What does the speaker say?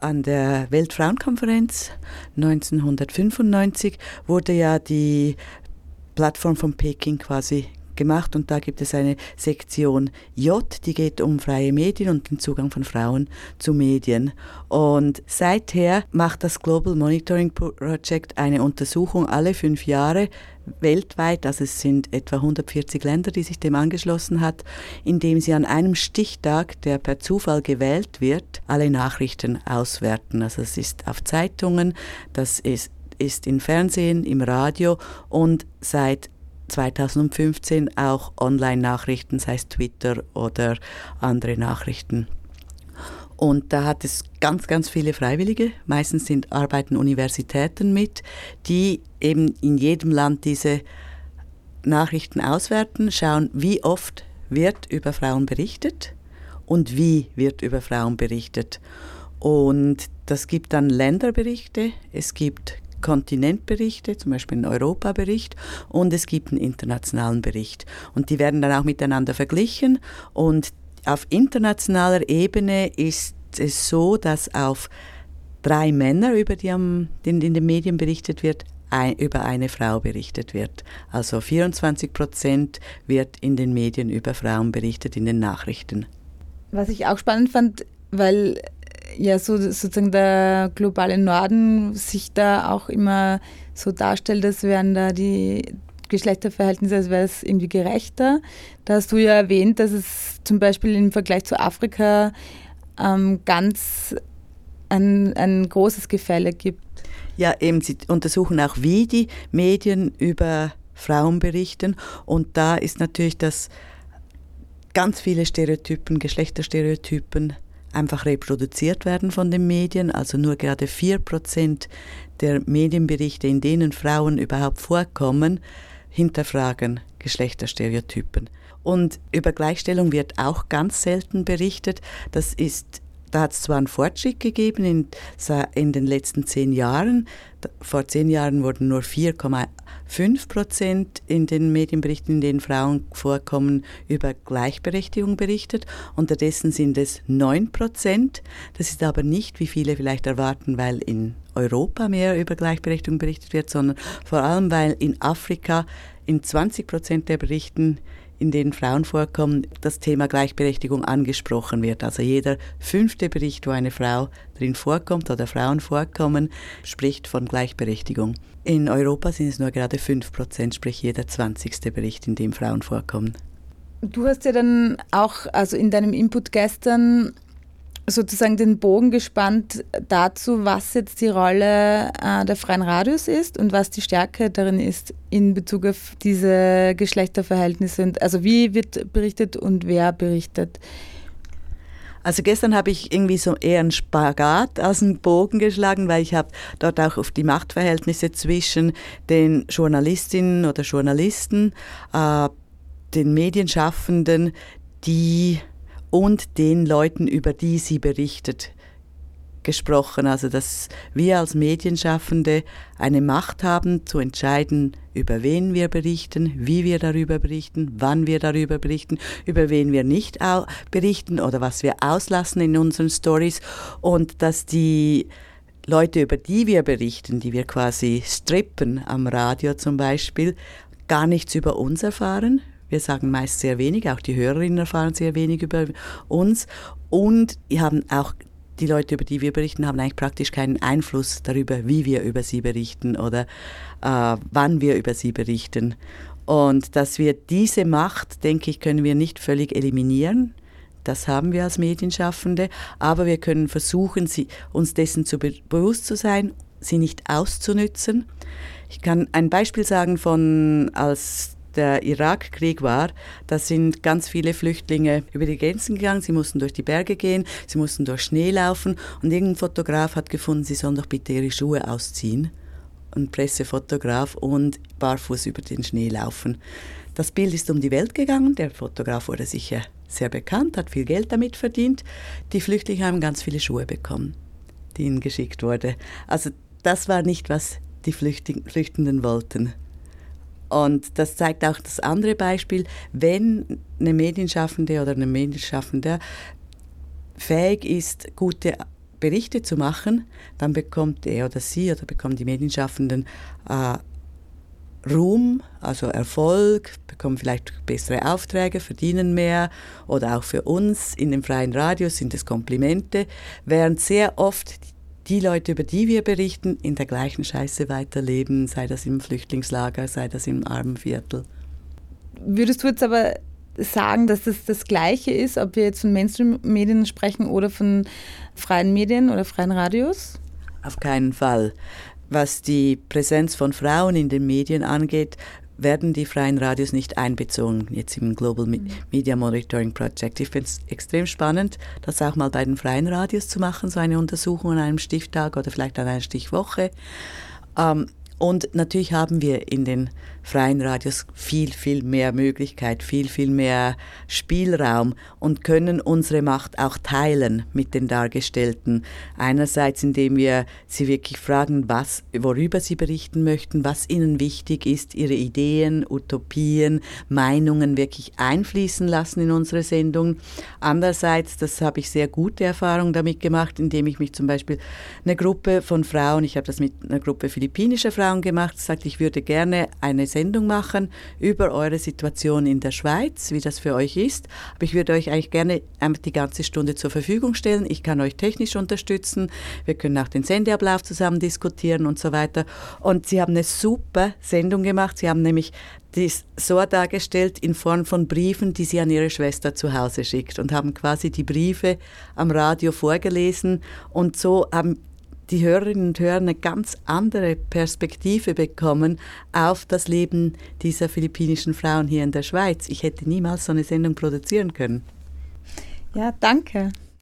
An der Weltfrauenkonferenz 1995 wurde ja die Plattform von Peking quasi gemacht und da gibt es eine Sektion J, die geht um freie Medien und den Zugang von Frauen zu Medien. Und seither macht das Global Monitoring Project eine Untersuchung alle fünf Jahre weltweit, also es sind etwa 140 Länder, die sich dem angeschlossen hat, indem sie an einem Stichtag, der per Zufall gewählt wird, alle Nachrichten auswerten. Also es ist auf Zeitungen, das ist, ist im Fernsehen, im Radio und seit 2015 auch Online-Nachrichten, sei es Twitter oder andere Nachrichten. Und da hat es ganz, ganz viele Freiwillige. Meistens sind, arbeiten Universitäten mit, die eben in jedem Land diese Nachrichten auswerten, schauen, wie oft wird über Frauen berichtet und wie wird über Frauen berichtet. Und das gibt dann Länderberichte, es gibt Kontinentberichte, zum Beispiel einen Europabericht und es gibt einen internationalen Bericht. Und die werden dann auch miteinander verglichen und auf internationaler Ebene ist es so, dass auf drei Männer, über die in den Medien berichtet wird, ein, über eine Frau berichtet wird. Also 24 Prozent wird in den Medien über Frauen berichtet, in den Nachrichten. Was ich auch spannend fand, weil ja so sozusagen der globale Norden sich da auch immer so darstellt, als wären da die Geschlechterverhältnisse, als wäre es irgendwie gerechter. Da hast du ja erwähnt, dass es zum Beispiel im Vergleich zu Afrika ähm, ganz ein, ein großes Gefälle gibt. Ja, eben, sie untersuchen auch, wie die Medien über Frauen berichten. Und da ist natürlich, dass ganz viele Stereotypen, Geschlechterstereotypen einfach reproduziert werden von den Medien. Also nur gerade 4% der Medienberichte, in denen Frauen überhaupt vorkommen, hinterfragen Geschlechterstereotypen. Und über Gleichstellung wird auch ganz selten berichtet. Das ist da hat es zwar einen Fortschritt gegeben in, in den letzten zehn Jahren. Vor zehn Jahren wurden nur 4,5 Prozent in den Medienberichten, in denen Frauen vorkommen, über Gleichberechtigung berichtet. Unterdessen sind es 9 Prozent. Das ist aber nicht, wie viele vielleicht erwarten, weil in Europa mehr über Gleichberechtigung berichtet wird, sondern vor allem, weil in Afrika in 20 Prozent der Berichten in denen Frauen vorkommen, das Thema Gleichberechtigung angesprochen wird. Also jeder fünfte Bericht, wo eine Frau drin vorkommt oder Frauen vorkommen, spricht von Gleichberechtigung. In Europa sind es nur gerade fünf Prozent, sprich jeder zwanzigste Bericht, in dem Frauen vorkommen. Du hast ja dann auch, also in deinem Input gestern sozusagen den Bogen gespannt dazu, was jetzt die Rolle äh, der freien Radios ist und was die Stärke darin ist in Bezug auf diese Geschlechterverhältnisse. Also wie wird berichtet und wer berichtet. Also gestern habe ich irgendwie so eher einen Spagat aus dem Bogen geschlagen, weil ich habe dort auch auf die Machtverhältnisse zwischen den Journalistinnen oder Journalisten, äh, den Medienschaffenden, die und den Leuten, über die sie berichtet, gesprochen. Also dass wir als Medienschaffende eine Macht haben, zu entscheiden, über wen wir berichten, wie wir darüber berichten, wann wir darüber berichten, über wen wir nicht berichten oder was wir auslassen in unseren Stories und dass die Leute, über die wir berichten, die wir quasi strippen am Radio zum Beispiel, gar nichts über uns erfahren. Wir sagen meist sehr wenig, auch die Hörerinnen erfahren sehr wenig über uns und haben auch die Leute, über die wir berichten, haben eigentlich praktisch keinen Einfluss darüber, wie wir über sie berichten oder äh, wann wir über sie berichten. Und dass wir diese Macht, denke ich, können wir nicht völlig eliminieren. Das haben wir als Medienschaffende, aber wir können versuchen, sie, uns dessen zu be bewusst zu sein, sie nicht auszunützen. Ich kann ein Beispiel sagen von, als der Irakkrieg war, da sind ganz viele Flüchtlinge über die Grenzen gegangen. Sie mussten durch die Berge gehen, sie mussten durch Schnee laufen und irgendein Fotograf hat gefunden, sie sollen doch bitte ihre Schuhe ausziehen. Ein Pressefotograf und barfuß über den Schnee laufen. Das Bild ist um die Welt gegangen. Der Fotograf wurde sicher sehr bekannt, hat viel Geld damit verdient. Die Flüchtlinge haben ganz viele Schuhe bekommen, die ihnen geschickt wurden. Also das war nicht, was die Flüchtenden wollten. Und das zeigt auch das andere Beispiel, wenn eine Medienschaffende oder eine Medienschaffende fähig ist, gute Berichte zu machen, dann bekommt er oder sie oder bekommen die Medienschaffenden äh, Ruhm, also Erfolg, bekommen vielleicht bessere Aufträge, verdienen mehr oder auch für uns in dem freien Radio sind es Komplimente, während sehr oft die Leute, über die wir berichten, in der gleichen Scheiße weiterleben, sei das im Flüchtlingslager, sei das im Armenviertel. Würdest du jetzt aber sagen, dass das das Gleiche ist, ob wir jetzt von Mainstream-Medien sprechen oder von freien Medien oder freien Radios? Auf keinen Fall. Was die Präsenz von Frauen in den Medien angeht, werden die freien Radios nicht einbezogen, jetzt im Global. Media Monitoring Project. Ich finde es extrem spannend, das auch mal bei den freien Radios zu machen, so eine Untersuchung an einem Stichtag oder vielleicht an einer Stichwoche. Ähm, und natürlich haben wir in den freien Radios viel, viel mehr Möglichkeit, viel, viel mehr Spielraum und können unsere Macht auch teilen mit den Dargestellten. Einerseits, indem wir sie wirklich fragen, was, worüber sie berichten möchten, was ihnen wichtig ist, ihre Ideen, Utopien, Meinungen wirklich einfließen lassen in unsere Sendung. Andererseits, das habe ich sehr gute Erfahrungen damit gemacht, indem ich mich zum Beispiel eine Gruppe von Frauen, ich habe das mit einer Gruppe philippinischer Frauen gemacht, sagte, ich würde gerne eine Sendung machen über eure Situation in der Schweiz, wie das für euch ist. Aber ich würde euch eigentlich gerne die ganze Stunde zur Verfügung stellen. Ich kann euch technisch unterstützen. Wir können auch den Sendeablauf zusammen diskutieren und so weiter. Und sie haben eine super Sendung gemacht. Sie haben nämlich dies so dargestellt in Form von Briefen, die sie an ihre Schwester zu Hause schickt und haben quasi die Briefe am Radio vorgelesen und so haben die Hörerinnen und Hörer eine ganz andere Perspektive bekommen auf das Leben dieser philippinischen Frauen hier in der Schweiz. Ich hätte niemals so eine Sendung produzieren können. Ja, danke.